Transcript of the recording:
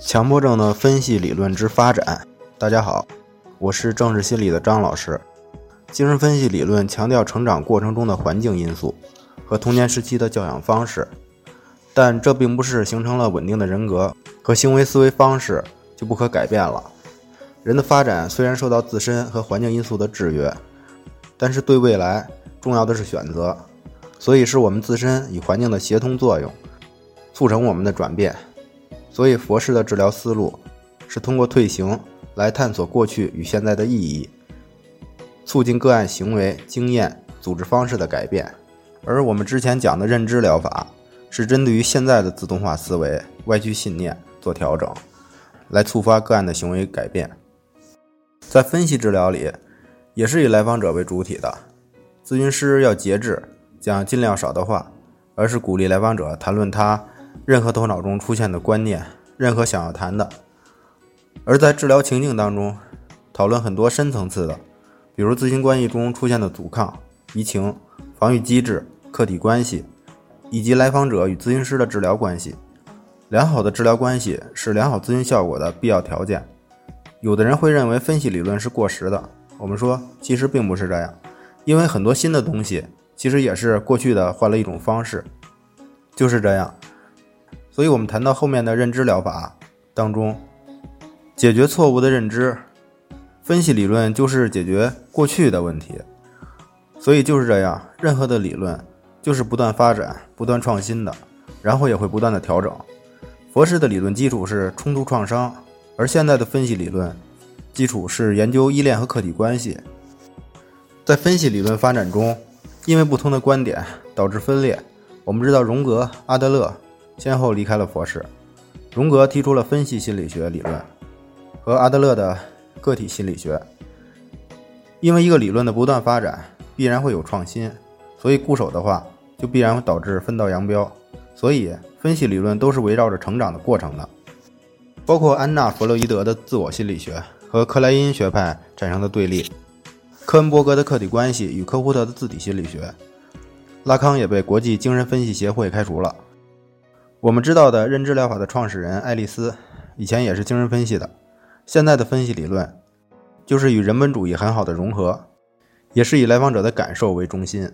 强迫症的分析理论之发展。大家好，我是政治心理的张老师。精神分析理论强调成长过程中的环境因素和童年时期的教养方式，但这并不是形成了稳定的人格和行为思维方式就不可改变了。人的发展虽然受到自身和环境因素的制约，但是对未来重要的是选择，所以是我们自身与环境的协同作用，促成我们的转变。所以，佛式的治疗思路是通过退行来探索过去与现在的意义，促进个案行为、经验、组织方式的改变。而我们之前讲的认知疗法是针对于现在的自动化思维、歪曲信念做调整，来触发个案的行为改变。在分析治疗里，也是以来访者为主体的，咨询师要节制，讲尽量少的话，而是鼓励来访者谈论他。任何头脑中出现的观念，任何想要谈的，而在治疗情境当中，讨论很多深层次的，比如咨询关系中出现的阻抗、移情、防御机制、客体关系，以及来访者与咨询师的治疗关系。良好的治疗关系是良好咨询效果的必要条件。有的人会认为分析理论是过时的，我们说其实并不是这样，因为很多新的东西其实也是过去的换了一种方式，就是这样。所以，我们谈到后面的认知疗法当中，解决错误的认知，分析理论就是解决过去的问题。所以就是这样，任何的理论就是不断发展、不断创新的，然后也会不断的调整。佛式的理论基础是冲突创伤，而现在的分析理论基础是研究依恋和客体关系。在分析理论发展中，因为不同的观点导致分裂。我们知道荣格、阿德勒。先后离开了佛式，荣格提出了分析心理学理论，和阿德勒的个体心理学。因为一个理论的不断发展，必然会有创新，所以固守的话，就必然会导致分道扬镳。所以，分析理论都是围绕着成长的过程的。包括安娜·弗洛伊德的自我心理学和克莱因学派产生的对立，科恩伯格的客体关系与科胡特的自体心理学，拉康也被国际精神分析协会开除了。我们知道的认知疗法的创始人爱丽丝，以前也是精神分析的。现在的分析理论，就是与人本主义很好的融合，也是以来访者的感受为中心。